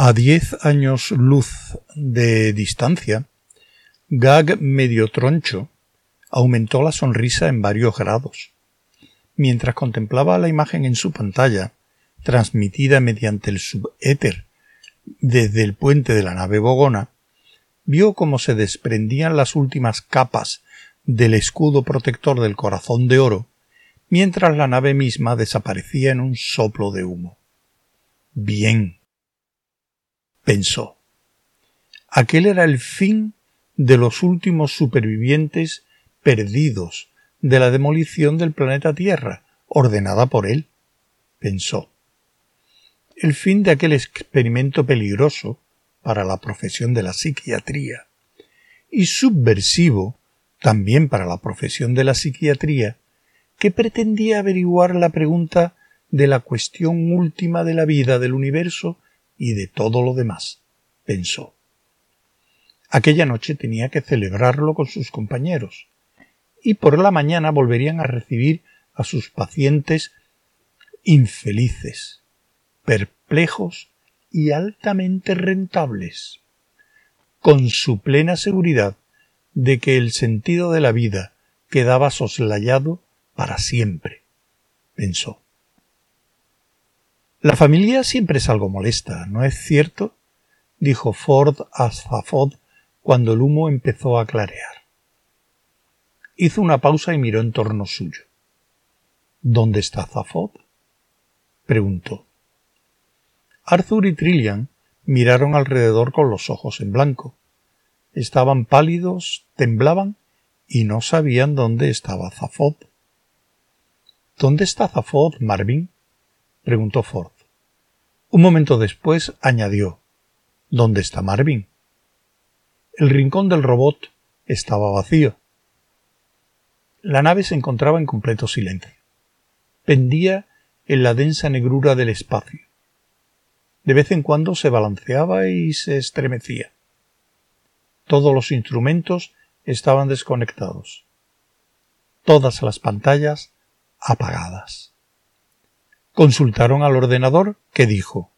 A diez años luz de distancia, Gag medio troncho aumentó la sonrisa en varios grados. Mientras contemplaba la imagen en su pantalla, transmitida mediante el subéter desde el puente de la nave Bogona, vio cómo se desprendían las últimas capas del escudo protector del corazón de oro, mientras la nave misma desaparecía en un soplo de humo. Bien. Pensó. Aquel era el fin de los últimos supervivientes perdidos de la demolición del planeta Tierra, ordenada por él, pensó. El fin de aquel experimento peligroso para la profesión de la psiquiatría y subversivo también para la profesión de la psiquiatría que pretendía averiguar la pregunta de la cuestión última de la vida del universo y de todo lo demás, pensó. Aquella noche tenía que celebrarlo con sus compañeros, y por la mañana volverían a recibir a sus pacientes infelices, perplejos y altamente rentables, con su plena seguridad de que el sentido de la vida quedaba soslayado para siempre, pensó. La familia siempre es algo molesta, ¿no es cierto? dijo Ford a Zafod cuando el humo empezó a clarear. Hizo una pausa y miró en torno suyo. ¿Dónde está Zafod? preguntó. Arthur y Trillian miraron alrededor con los ojos en blanco. Estaban pálidos, temblaban y no sabían dónde estaba Zafod. ¿Dónde está Zafod, Marvin? Preguntó Ford. Un momento después añadió ¿Dónde está Marvin? El rincón del robot estaba vacío. La nave se encontraba en completo silencio. Pendía en la densa negrura del espacio. De vez en cuando se balanceaba y se estremecía. Todos los instrumentos estaban desconectados. Todas las pantallas apagadas. Consultaron al ordenador que dijo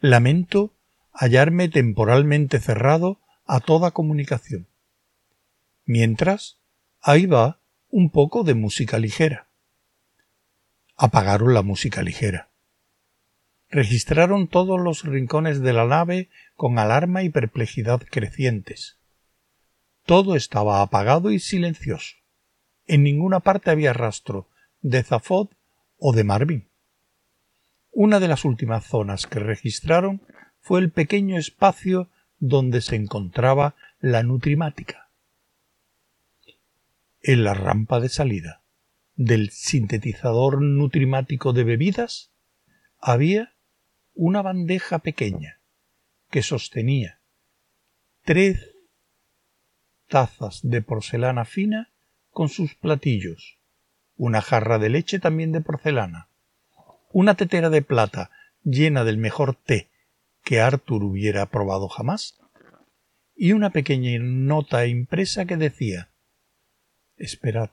Lamento hallarme temporalmente cerrado a toda comunicación. Mientras, ahí va un poco de música ligera. Apagaron la música ligera. Registraron todos los rincones de la nave con alarma y perplejidad crecientes. Todo estaba apagado y silencioso. En ninguna parte había rastro de Zafod o de Marvin. Una de las últimas zonas que registraron fue el pequeño espacio donde se encontraba la nutrimática. En la rampa de salida del sintetizador nutrimático de bebidas había una bandeja pequeña que sostenía tres tazas de porcelana fina con sus platillos, una jarra de leche también de porcelana, una tetera de plata llena del mejor té que Arthur hubiera probado jamás, y una pequeña nota impresa que decía Esperad